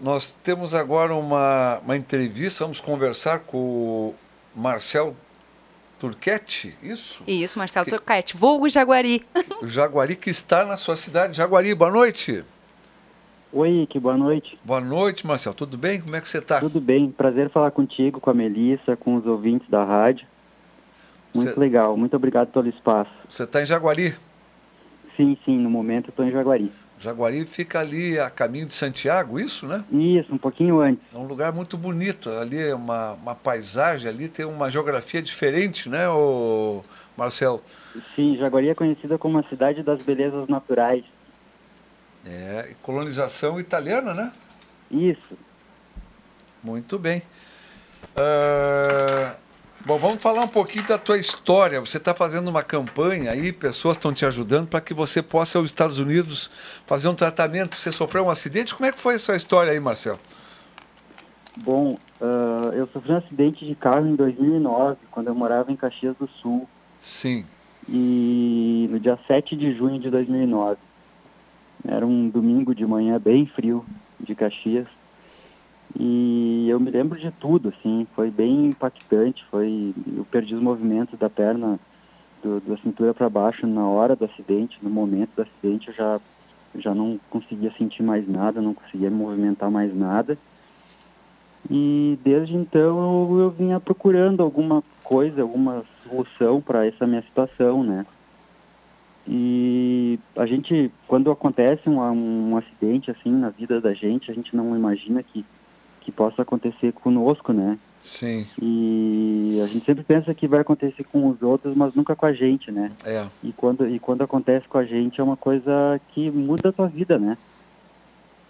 Nós temos agora uma, uma entrevista, vamos conversar com o Marcel Turquete, isso? Isso, Marcel que, Turquete, vulgo Jaguari. O Jaguari que está na sua cidade. Jaguari, boa noite. Oi, que boa noite. Boa noite, Marcel. Tudo bem? Como é que você está? Tudo bem. Prazer falar contigo, com a Melissa, com os ouvintes da rádio. Muito Cê... legal. Muito obrigado pelo espaço. Você está em Jaguari? Sim, sim. No momento estou em Jaguari. Jaguari fica ali a caminho de Santiago, isso, né? Isso, um pouquinho antes. É um lugar muito bonito. Ali é uma, uma paisagem, ali tem uma geografia diferente, né, o Marcel? Sim, Jaguari é conhecida como a cidade das belezas naturais. É, colonização italiana, né? Isso. Muito bem. Uh, bom, vamos falar um pouquinho da tua história. Você está fazendo uma campanha aí, pessoas estão te ajudando para que você possa ir aos Estados Unidos fazer um tratamento. Você sofreu um acidente? Como é que foi essa história aí, Marcel? Bom, uh, eu sofri um acidente de carro em 2009, quando eu morava em Caxias do Sul. Sim. E no dia 7 de junho de 2009. Era um domingo de manhã bem frio de Caxias. E eu me lembro de tudo, assim, foi bem impactante, foi eu perdi os movimentos da perna do, da cintura para baixo na hora do acidente, no momento do acidente eu já já não conseguia sentir mais nada, não conseguia movimentar mais nada. E desde então eu, eu vinha procurando alguma coisa, alguma solução para essa minha situação, né? E a gente, quando acontece um, um acidente assim na vida da gente, a gente não imagina que, que possa acontecer conosco, né? Sim. E a gente sempre pensa que vai acontecer com os outros, mas nunca com a gente, né? É. E quando, e quando acontece com a gente é uma coisa que muda a tua vida, né?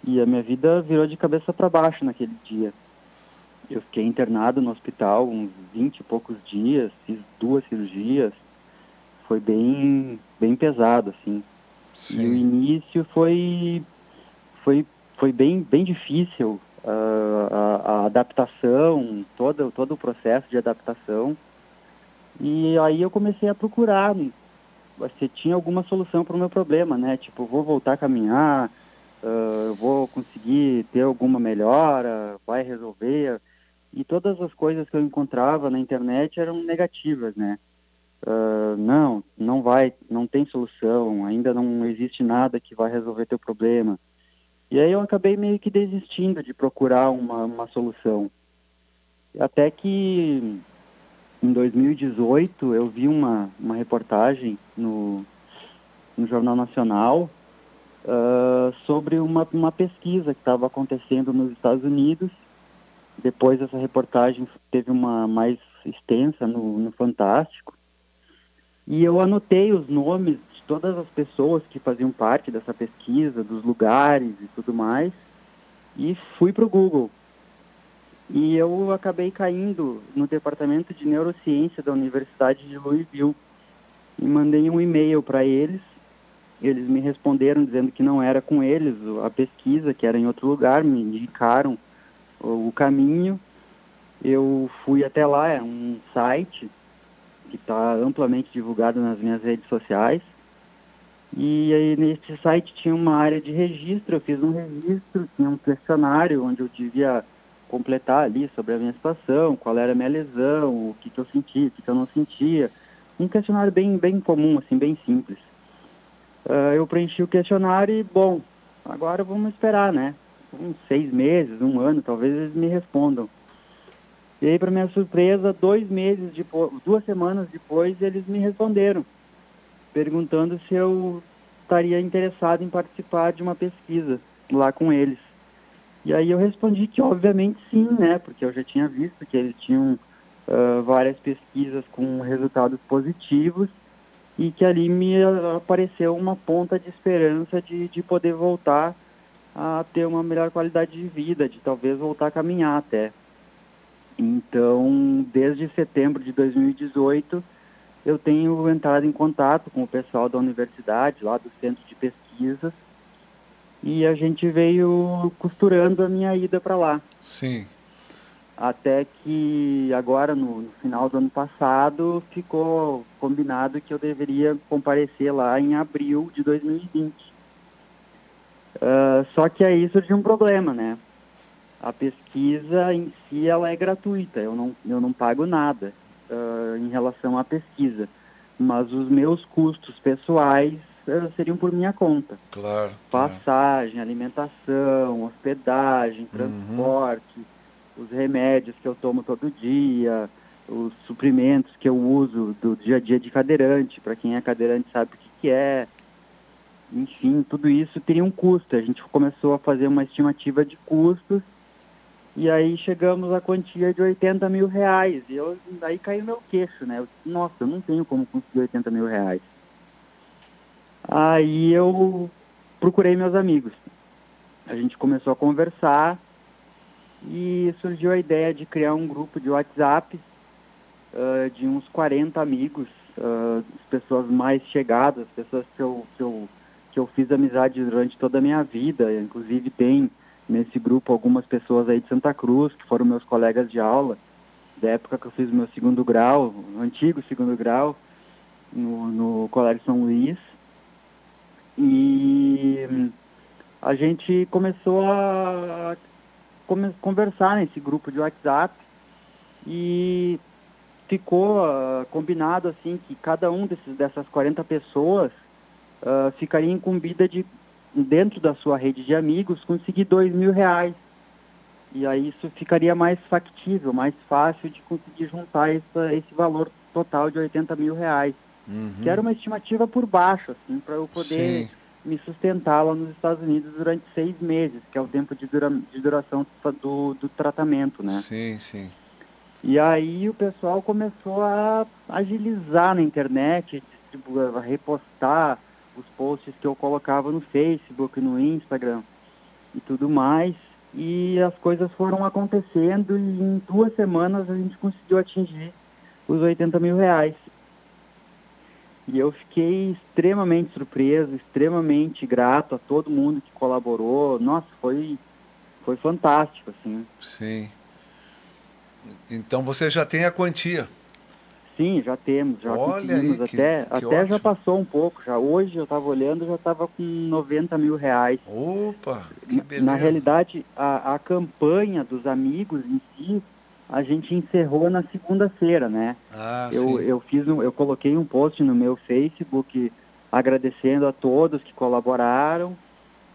E a minha vida virou de cabeça para baixo naquele dia. Eu fiquei internado no hospital uns 20 e poucos dias, fiz duas cirurgias, foi bem, bem pesado, assim. Sim. E o início foi, foi, foi bem, bem difícil, a, a, adaptação, todo, todo o processo de adaptação. E aí eu comecei a procurar se tinha alguma solução para o meu problema, né? Tipo, vou voltar a caminhar, uh, vou conseguir ter alguma melhora, vai resolver. E todas as coisas que eu encontrava na internet eram negativas, né? Uh, não, não vai, não tem solução, ainda não existe nada que vai resolver teu problema. E aí eu acabei meio que desistindo de procurar uma, uma solução. Até que em 2018 eu vi uma, uma reportagem no, no Jornal Nacional uh, sobre uma, uma pesquisa que estava acontecendo nos Estados Unidos. Depois essa reportagem teve uma mais extensa no, no Fantástico. E eu anotei os nomes todas as pessoas que faziam parte dessa pesquisa, dos lugares e tudo mais, e fui para o Google. E eu acabei caindo no departamento de neurociência da Universidade de Louisville e mandei um e-mail para eles. Eles me responderam dizendo que não era com eles a pesquisa, que era em outro lugar, me indicaram o caminho. Eu fui até lá, é um site que está amplamente divulgado nas minhas redes sociais. E aí nesse site tinha uma área de registro, eu fiz um registro, tinha um questionário onde eu devia completar ali sobre a minha situação, qual era a minha lesão, o que, que eu sentia, o que, que eu não sentia. Um questionário bem, bem comum, assim, bem simples. Uh, eu preenchi o questionário e, bom, agora vamos esperar, né? Uns seis meses, um ano, talvez eles me respondam. E aí, para minha surpresa, dois meses depois, duas semanas depois, eles me responderam, perguntando se eu estaria interessado em participar de uma pesquisa lá com eles. E aí eu respondi que obviamente sim, né? Porque eu já tinha visto que eles tinham uh, várias pesquisas com resultados positivos e que ali me apareceu uma ponta de esperança de, de poder voltar a ter uma melhor qualidade de vida, de talvez voltar a caminhar até. Então, desde setembro de 2018, eu tenho entrado em contato com o pessoal da universidade, lá do centro de pesquisas, e a gente veio costurando a minha ida para lá. Sim. Até que agora, no, no, final do ano passado, ficou combinado que eu deveria comparecer lá em abril de 2020. Uh, ah, só que aí surgiu um problema, né? a pesquisa em si ela é gratuita, eu não, eu não pago nada uh, em relação à pesquisa, mas os meus custos pessoais uh, seriam por minha conta. Claro. Passagem, claro. alimentação, hospedagem, uhum. transporte, uhum. os remédios que eu tomo todo dia, os suprimentos que eu uso do dia a dia de cadeirante, para quem é cadeirante sabe o que, que é. Enfim, tudo isso teria um custo. A gente começou a fazer uma estimativa de custos e aí chegamos à quantia de 80 mil reais. E eu, daí caiu meu queixo, né? Eu nossa, eu não tenho como conseguir 80 mil reais. Aí eu procurei meus amigos. A gente começou a conversar e surgiu a ideia de criar um grupo de WhatsApp uh, de uns 40 amigos, uh, pessoas mais chegadas, pessoas que eu, que, eu, que eu fiz amizade durante toda a minha vida. Inclusive tem nesse grupo algumas pessoas aí de Santa Cruz, que foram meus colegas de aula, da época que eu fiz o meu segundo grau, antigo segundo grau, no, no Colégio São Luís. E a gente começou a, a conversar nesse grupo de WhatsApp e ficou uh, combinado assim que cada um desses, dessas 40 pessoas uh, ficaria incumbida de dentro da sua rede de amigos, conseguir dois mil reais. E aí isso ficaria mais factível, mais fácil de conseguir juntar essa, esse valor total de 80 mil reais. Uhum. Que era uma estimativa por baixo, assim, para eu poder Sim. me sustentar lá nos Estados Unidos durante seis meses, que é o tempo de, dura, de duração do, do tratamento, né? Sim, sim. E aí o pessoal começou a agilizar na internet, a repostar, os posts que eu colocava no Facebook, no Instagram e tudo mais. E as coisas foram acontecendo e em duas semanas a gente conseguiu atingir os 80 mil reais. E eu fiquei extremamente surpreso, extremamente grato a todo mundo que colaborou. Nossa, foi, foi fantástico, assim. Sim. Então você já tem a quantia. Sim, já temos, já Olha conseguimos. Aí, que, até que até já passou um pouco. Já hoje eu estava olhando, já estava com 90 mil reais. Opa, que beleza. Na realidade, a, a campanha dos amigos em si, a gente encerrou na segunda-feira, né? Ah, eu, sim. eu fiz um, eu coloquei um post no meu Facebook agradecendo a todos que colaboraram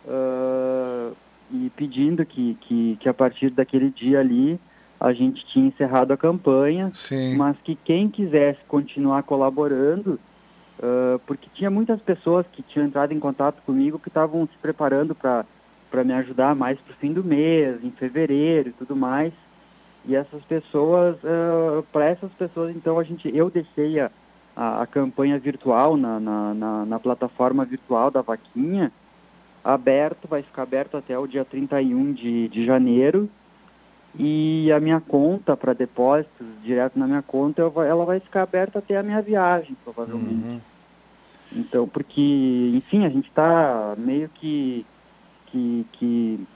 uh, e pedindo que, que, que a partir daquele dia ali a gente tinha encerrado a campanha, Sim. mas que quem quisesse continuar colaborando, uh, porque tinha muitas pessoas que tinham entrado em contato comigo que estavam se preparando para me ajudar mais para o fim do mês, em fevereiro e tudo mais. E essas pessoas, uh, para essas pessoas, então, a gente, eu deixei a, a, a campanha virtual na, na, na, na plataforma virtual da Vaquinha aberto, vai ficar aberto até o dia 31 de, de janeiro e a minha conta para depósitos direto na minha conta ela vai ficar aberta até a minha viagem provavelmente uhum. então porque enfim a gente está meio que que, que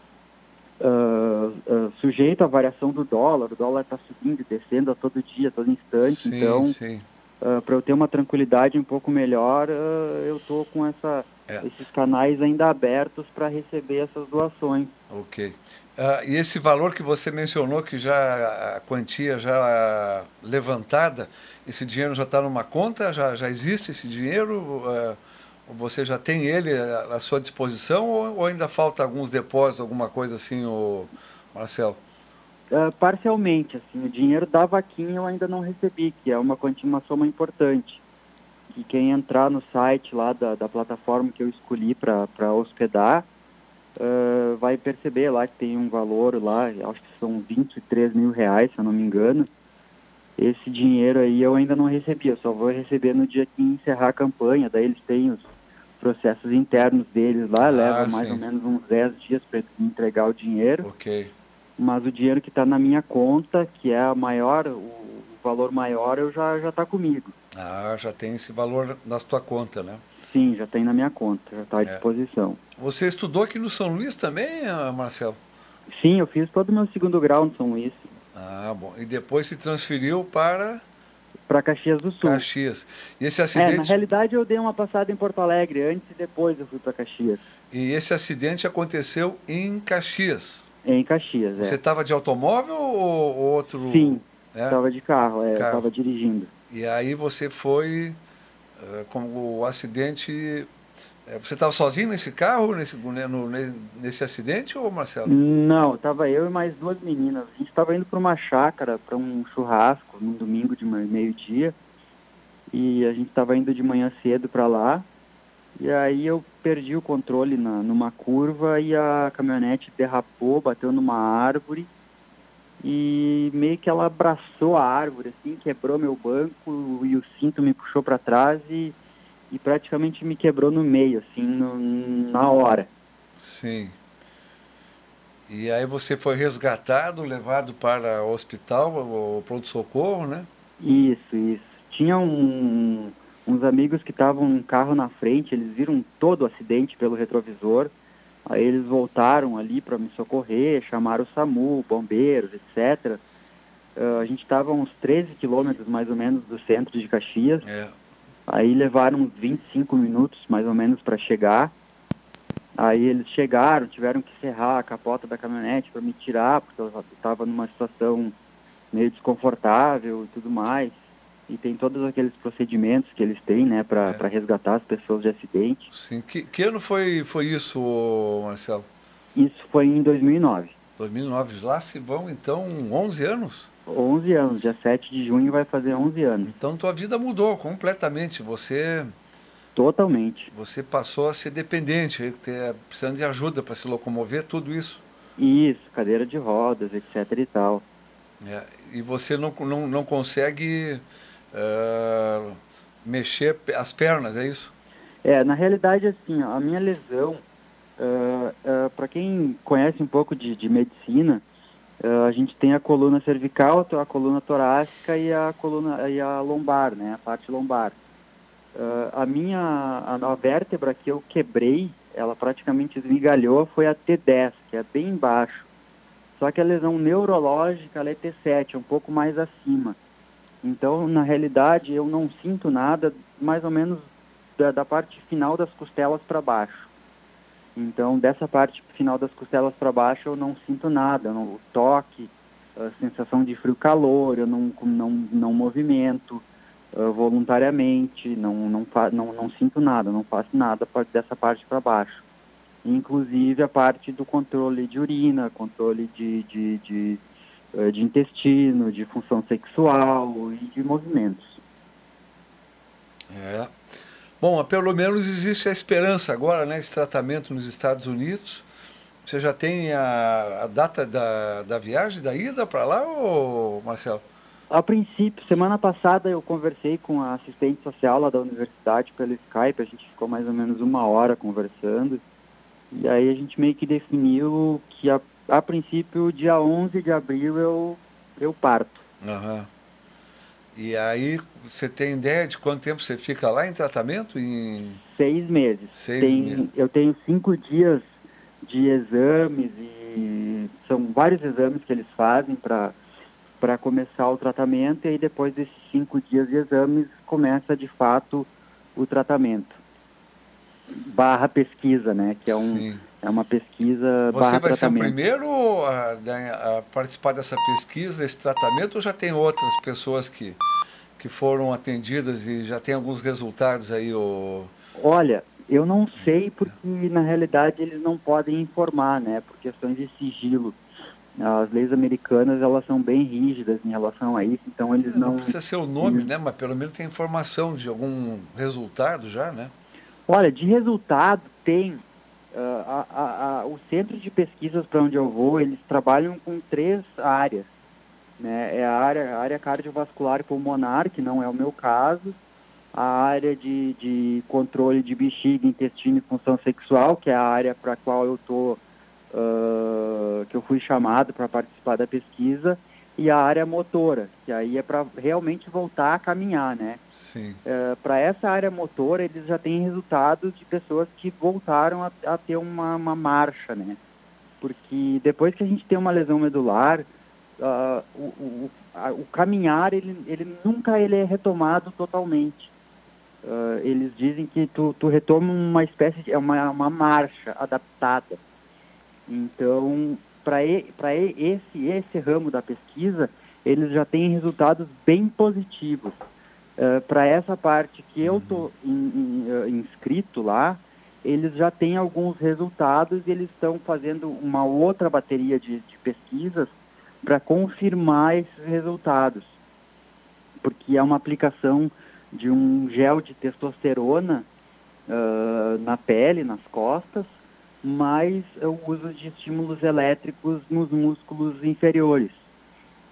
uh, uh, sujeito à variação do dólar o dólar está subindo e descendo a todo dia a todo instante sim, então uh, para eu ter uma tranquilidade um pouco melhor eu estou com essa é. esses canais ainda abertos para receber essas doações ok Uh, e esse valor que você mencionou, que já a quantia já levantada, esse dinheiro já está numa conta? Já, já existe esse dinheiro? Uh, você já tem ele à sua disposição ou, ou, ainda falta alguns depósitos, alguma coisa assim, o Marcelo? Uh, parcialmente, assim, o dinheiro da vaquinha eu ainda não recebi, que é uma uma soma importante. E quem entrar no site lá da, da plataforma que eu escolhi para hospedar, uh, vai perceber lá que tem um valor lá, acho que são 23 mil reais, se eu não me engano. Esse dinheiro aí eu ainda não recebi, eu só vou receber no dia que encerrar a campanha, daí eles têm os processos internos deles lá, ah, leva mais ou menos uns 10 dias para entregar o dinheiro. Ok. Mas o dinheiro que está na minha conta, que é a maior, o valor maior, eu já já está comigo. Ah, já tem esse valor na sua conta, né? Sim, já tem na minha conta, já está à é. disposição. Você estudou aqui no São Luís também, ah, Marcelo? Sim, eu fiz todo o meu segundo grau no São Luís. Ah, bom. E depois se transferiu para para Caxias do Sul. Caxias. E esse acidente? É, na realidade eu dei uma passada em Porto Alegre antes e depois eu fui para Caxias. E esse acidente aconteceu em Caxias? Em Caxias, é. Você estava de automóvel ou outro? Sim, é? estava de carro, é, Carro. estava dirigindo. E aí você foi, eh, como o acidente... eh, Você estava sozinho nesse carro, nesse, né, no- ne- nesse acidente, ou Marcelo? Não, estava eu e mais duas meninas. A gente estava indo para uma chácara, para um churrasco, num domingo de me- meio-dia. E a gente estava indo de manhã cedo para lá. E aí eu perdi o controle na, numa curva e a caminhonete derrapou, bateu numa árvore. E meio que ela abraçou a árvore, assim, quebrou meu banco e o cinto me puxou para trás e, e praticamente me quebrou no meio, assim, no- na hora. Sim. E aí você foi resgatado, levado para o hospital, o pronto-socorro, né? Isso, isso. Tinha um- uns amigos que estavam num carro na frente, eles viram todo o acidente pelo retrovisor. Aí eles voltaram ali para me socorrer, chamaram o SAMU, bombeiros, etc. Ah, a gente estava uns 13 quilômetros mais ou menos do centro de Caxias. É. Aí levaram uns 25 minutos mais ou menos para chegar. Aí eles chegaram, tiveram que serrar a capota da caminhonete para me tirar, porque eu estava numa situação meio desconfortável e tudo mais. E tem todos aqueles procedimentos que eles têm, né, para É. resgatar as pessoas de acidente. Sim. Que, que ano foi, foi isso, Marcelo? Isso foi em 2009. 2009. Lá se vão, então, 11 anos? 11 anos, dia 7 de junho vai fazer 11 anos. Então tua vida mudou completamente. Você, Totalmente. você passou a ser dependente, ter, precisando de ajuda para se locomover, tudo isso. Isso, cadeira de rodas, etc e tal. É, e você não, não, não consegue ah, mexer as pernas, é isso? É, na realidade, assim, a minha lesão, para quem conhece um pouco de, de medicina, ah, a gente tem a coluna cervical, a coluna torácica e a coluna e a lombar, né, a parte lombar. Ah, a minha a, a vértebra que eu quebrei, ela praticamente esmigalhou, foi a T10, que é bem embaixo. Só que a lesão neurológica é T7, é um pouco mais acima. Então, na realidade, eu não sinto nada, mais ou menos da, da parte final das costelas para baixo. Então, dessa parte final das costelas para baixo, eu não sinto nada. Não, o toque, a sensação de frio-calor, eu não, não, não movimento ah, voluntariamente, não, não, não, não sinto nada, não faço nada dessa parte para baixo. Inclusive a parte do controle de urina, controle de, de, de, de intestino, de função sexual e de movimentos. É. Bom, pelo menos existe a esperança agora, né? Esse tratamento nos Estados Unidos. Você já tem a, a data da, da viagem, da ida para lá, ou Marcelo? A princípio, semana passada eu conversei com a assistente social lá da universidade pelo Skype, a gente ficou mais ou menos uma hora conversando. E aí a gente meio que definiu que a, a princípio, dia 11 de abril eu, eu parto. Aham. E aí, você tem ideia de quanto tempo você fica lá em tratamento? Em... Seis meses. Seis Tem- meses. Eu tenho cinco dias de exames e são vários exames que eles fazem para para começar o tratamento e aí depois desses cinco dias de exames começa de fato o tratamento. Barra pesquisa, né? Que é, um, Sim. é uma pesquisa Você barra vai ser o tratamento. primeiro a, a- participar dessa pesquisa, desse tratamento, ou já tem outras pessoas que, que foram atendidas e já tem alguns resultados aí? O... Olha, eu não sei porque na realidade eles não podem informar, né? Por questões de sigilo. As leis americanas elas são bem rígidas em relação a isso, então eles Não não. precisa ser o nome, né? Mas pelo menos tem informação de algum resultado já, né? Olha, de resultado tem ah, a- a- a- o centro de pesquisas para onde eu vou, eles trabalham com três áreas. Né? É a área, a área cardiovascular e pulmonar, que não é o meu caso, a área de, de controle de bexiga, intestino e função sexual, que é a área para a qual eu estou que eu fui chamado para participar da pesquisa, e a área motora, que aí é para realmente voltar a caminhar, né? Sim. para essa área motora, eles já têm resultados de pessoas que voltaram a, a ter uma, uma marcha, né? Porque depois que a gente tem uma lesão medular, ah, o, o, a- o caminhar, ele, ele nunca ele é retomado totalmente. Ah, eles dizem que tu, tu retoma uma espécie de... é uma, uma marcha adaptada. Então, para esse, esse ramo da pesquisa, eles já têm resultados bem positivos. Uh, para essa parte que eu estou in, in, inscrito lá, eles já têm alguns resultados e eles estão fazendo uma outra bateria de, de pesquisas para confirmar esses resultados. Porque é uma aplicação de um gel de testosterona uh, na pele, nas costas, mais o uso de estímulos elétricos nos músculos inferiores.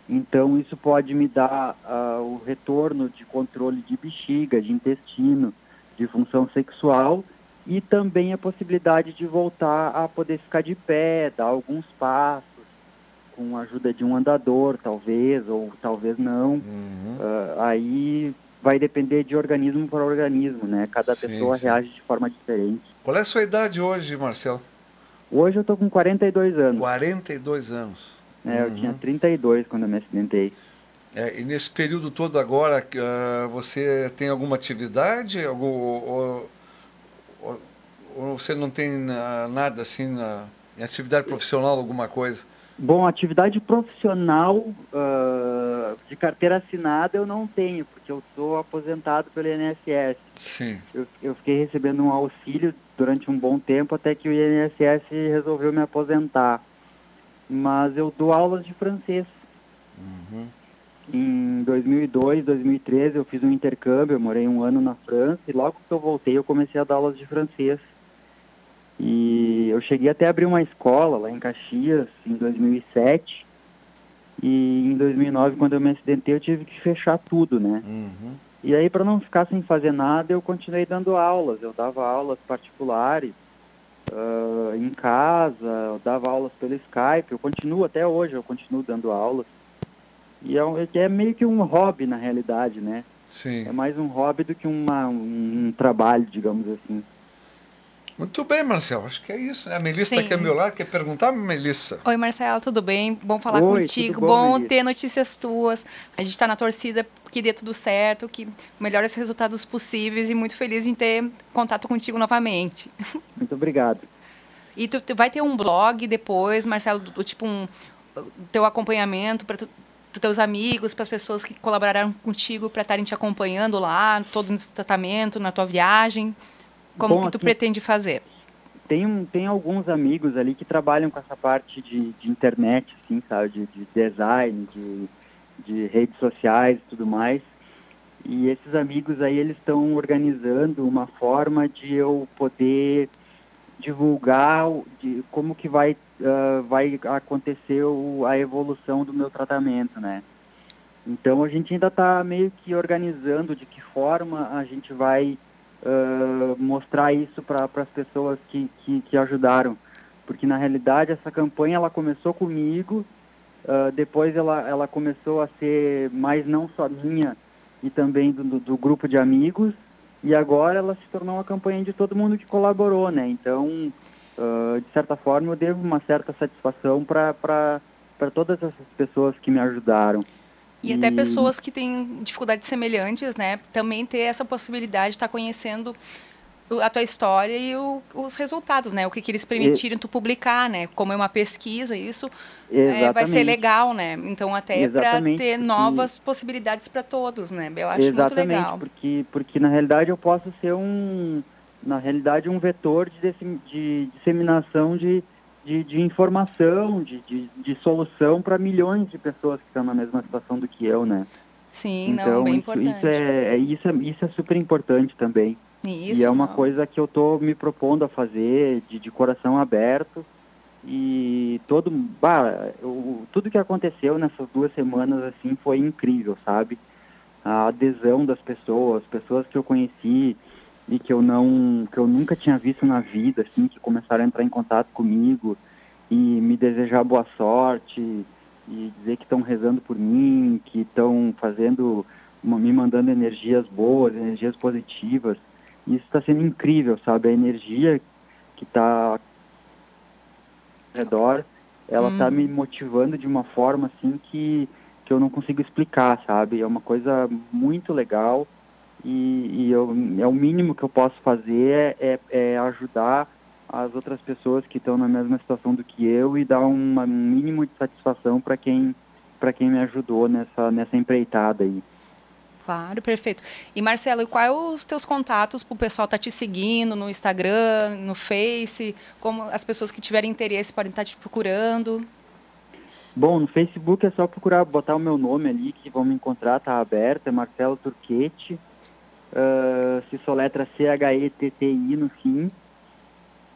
Então, isso pode me dar uh, o retorno de controle de bexiga, de intestino, de função sexual e também a possibilidade de voltar a poder ficar de pé, dar alguns passos, com a ajuda de um andador, talvez, ou talvez não. Uhum. Uh, aí vai depender de organismo para organismo, né? Cada sim, pessoa sim. reage de forma diferente. Qual é a sua idade hoje, Marcelo? Hoje eu tô com 42 anos. 42 anos. É, uhum. eu tinha 32 quando eu me acidentei. É, e nesse período todo agora, uh, você tem alguma atividade? Algum, ou, ou, ou você não tem uh, nada assim em atividade profissional, alguma coisa? Bom, atividade profissional uh, de carteira assinada eu não tenho, porque eu sou aposentado pelo INSS. Sim. Eu, eu, fiquei recebendo um auxílio durante um bom tempo até que o INSS resolveu me aposentar. Mas eu dou aulas de francês. Uhum. Em 2002, 2013 eu fiz um intercâmbio, eu morei um ano na França e logo que eu voltei eu comecei a dar aulas de francês. E eu cheguei até a abrir uma escola lá em Caxias em 2007. E em 2009, quando eu me acidentei, eu tive que fechar tudo, né? Uhum. E aí, para não ficar sem fazer nada, eu continuei dando aulas. Eu dava aulas particulares uh, em casa, eu dava aulas pelo Skype. Eu continuo até hoje, eu continuo dando aulas. E é, é meio que um hobby, na realidade, né? Sim. É mais um hobby do que uma, um, um trabalho, digamos assim. Muito bem, Marcelo. Acho que é isso. Né? A Melissa está aqui ao meu lado. Quer perguntar, Melissa? Oi, Marcelo. Tudo bem? Bom falar Oi, contigo. Bom, bom ter notícias tuas. A gente está na torcida que dê tudo certo, que melhores resultados possíveis e muito feliz em ter contato contigo novamente. Muito obrigado. E tu vai ter um blog depois, Marcelo, do, tipo um teu acompanhamento para tu, para teus amigos, para as pessoas que colaboraram contigo para estarem te acompanhando lá, todo no tratamento, na tua viagem. Como Bom, que tu assim, pretende fazer? Tem, tem alguns amigos ali que trabalham com essa parte de, de internet, assim, sabe? De, de design, de, de redes sociais e tudo mais. E esses amigos aí, eles estão organizando uma forma de eu poder divulgar de como que vai, uh, vai acontecer o, a evolução do meu tratamento, né? Então a gente ainda está meio que organizando de que forma a gente vai mostrar isso para as pessoas que, que, que, ajudaram. Porque, na realidade, essa campanha ela começou comigo, uh, depois ela, ela começou a ser mais não só minha e também do, do, do, grupo de amigos, e agora ela se tornou uma campanha de todo mundo que colaborou, né? Então, uh, de certa forma, eu devo uma certa satisfação para todas essas pessoas que me ajudaram. E, até pessoas que têm dificuldades semelhantes, né? Também ter essa possibilidade de estar conhecendo a tua história e o, os resultados, né? O que, que eles permitiram e... tu publicar, né? Como é uma pesquisa, isso é, vai ser legal, né? Então até para ter novas possibilidades para todos, né? Eu acho muito legal. porque porque na realidade eu posso ser um na realidade um vetor de, de disseminação de de, de informação, de, de, de solução para milhões de pessoas que estão na mesma situação do que eu, né? Sim, então, não, bem isso, importante. Isso é, é, isso, é, isso é super importante também. Isso, e é uma não. coisa que eu estou me propondo a fazer de, de coração aberto. E todo, bah, eu, tudo que aconteceu nessas duas semanas assim foi incrível, sabe? A adesão das pessoas, pessoas que eu conheci, e que eu não que eu nunca tinha visto na vida assim que começaram a entrar em contato comigo e me desejar boa sorte e dizer que estão rezando por mim que estão fazendo me mandando energias boas energias positivas. Isso está sendo incrível sabe? A energia que está ao redor ela está hum. me motivando de uma forma assim que que eu não consigo explicar sabe? É uma coisa muito legal e, e eu, é o mínimo que eu posso fazer é, é, é ajudar as outras pessoas que estão na mesma situação do que eu e dar uma, um mínimo de satisfação para quem para quem me ajudou nessa nessa empreitada aí. Claro, perfeito. E Marcelo, e quais os teus contatos para o pessoal estar tá te seguindo no Instagram, no Face? Como as pessoas que tiverem interesse podem estar tá te procurando? Bom, no Facebook é só procurar, botar o meu nome ali, que vão me encontrar, tá aberto, é Marcelo Turquete. Uh, se soletra C-H-E-T-T-I no fim.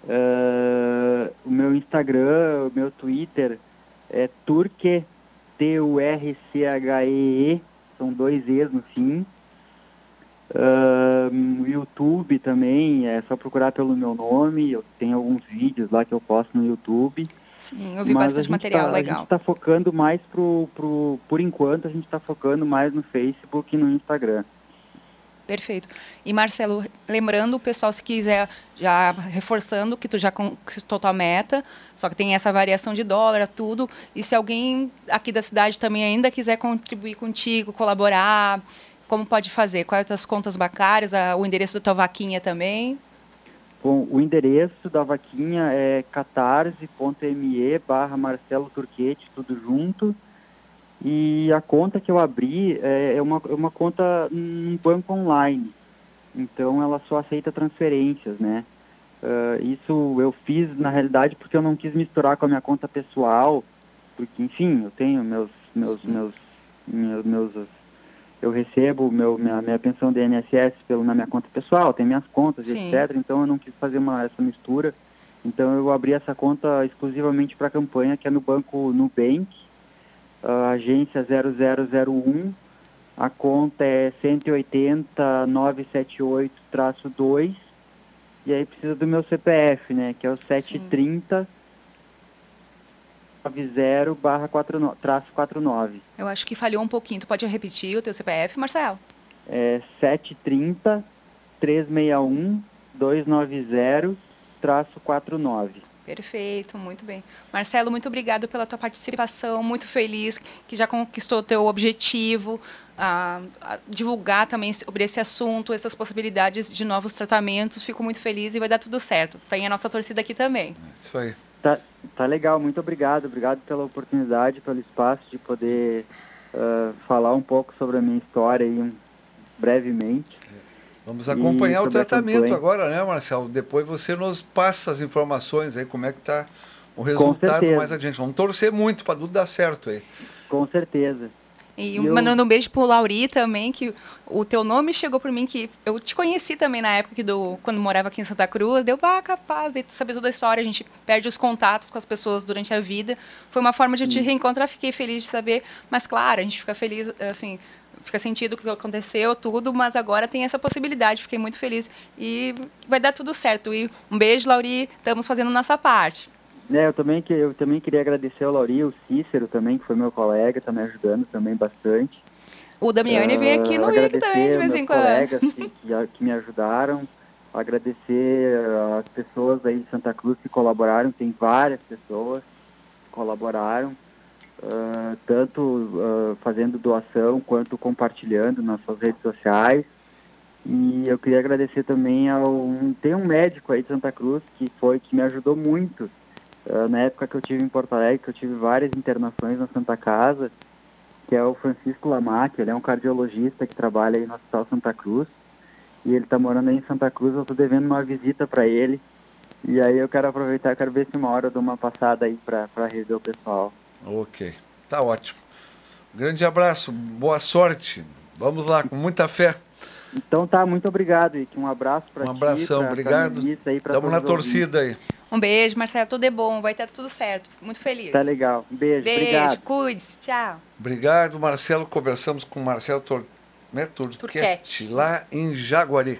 Uh, o meu Instagram, o meu Twitter é Turque, T-U-R-C-H-E-E são dois E's no fim. Uh, YouTube também, é só procurar pelo meu nome, eu tenho alguns vídeos lá que eu posto no YouTube. Sim, eu vi Mas bastante material tá, legal. A gente está focando mais pro, pro, por enquanto, a gente está focando mais no Facebook e no Instagram. Perfeito. E Marcelo, lembrando o pessoal se quiser já reforçando que tu já conquistou tua meta, só que tem essa variação de dólar, tudo. E se alguém aqui da cidade também ainda quiser contribuir contigo, colaborar, como pode fazer? Quais as contas bancárias, o endereço da tua vaquinha também? Bom, o endereço da vaquinha é catarse.me barra Marcelo Turquete, tudo junto. E a conta que eu abri é, é uma, é uma conta um banco online. Então ela só aceita transferências, né? Uh, isso eu fiz na realidade porque eu não quis misturar com a minha conta pessoal, porque enfim, eu tenho meus meus meus, meus, meus eu recebo meu, minha, minha pensão de INSS pelo, na minha conta pessoal, tem minhas contas, Sim. etc. Então eu não quis fazer uma, essa mistura. Então eu abri essa conta exclusivamente para a campanha, que é no banco Nubank, uh, agência 0001, a conta é 180978-2, e aí precisa do meu CPF, né, que é o 730 90 barra 49. Eu acho que falhou um pouquinho. Tu pode repetir o teu CPF, Marcelo? É 730 361 290 49. Perfeito, muito bem. Marcelo, muito obrigado pela tua participação, muito feliz que já conquistou o teu objetivo, a, a divulgar também sobre esse assunto, essas possibilidades de novos tratamentos. Fico muito feliz e vai dar tudo certo. Tem a nossa torcida aqui também. Isso aí. Tá, tá legal, muito obrigado. Obrigado pela oportunidade, pelo espaço de poder uh, falar um pouco sobre a minha história aí, um, brevemente. Vamos acompanhar o tratamento agora, né, Marcelo? Depois você nos passa as informações aí, como é que está o resultado mais adiante. Vamos torcer muito para tudo dar certo aí. Com certeza. E eu... mandando um beijo pro Lauri também, que o teu nome chegou por mim, que eu te conheci também na época do quando morava aqui em Santa Cruz. Deu, ah, capaz, de tu saber toda a história, a gente perde os contatos com as pessoas durante a vida. Foi uma forma de eu te reencontrar, fiquei feliz de saber. Mas claro, a gente fica feliz, assim, fica sentido o que aconteceu, tudo, mas agora tem essa possibilidade. Fiquei muito feliz e vai dar tudo certo. E um beijo, Lauri, estamos fazendo nossa parte. É, eu também, que, eu também queria agradecer ao Lauri, o Cícero também, que foi meu colega, está me ajudando também bastante. O Damiani uh, vem aqui no IC também, de vez em quando. colegas que, que me ajudaram. Agradecer as pessoas aí de Santa Cruz que colaboraram, tem várias pessoas que colaboraram. Uh, tanto uh, fazendo doação quanto compartilhando nas suas redes sociais. E eu queria agradecer também ao tem um médico aí de Santa Cruz que foi que me ajudou muito uh, na época que eu tive em Porto Alegre, que eu tive várias internações na Santa Casa, que é o Francisco Lamac, ele é um cardiologista que trabalha aí no Hospital Santa Cruz. E ele está morando aí em Santa Cruz, eu estou devendo uma visita para ele. E aí eu quero aproveitar, quero ver se uma hora eu dou uma passada aí para rever o pessoal. Ok, tá ótimo. Grande abraço, boa sorte. Vamos lá, com muita fé. Então tá, muito obrigado, Ike. Um abraço para ti. Um abração, pra, obrigado. Estamos na torcida aí. Um beijo, Marcelo. Tudo é bom, vai estar tudo certo. Muito feliz. Tá legal. Um beijo, beijo obrigado. cuide-se. Tchau. Obrigado, Marcelo. Conversamos com o Marcelo Tor... né? Turquete, Turquete, lá em Jaguari.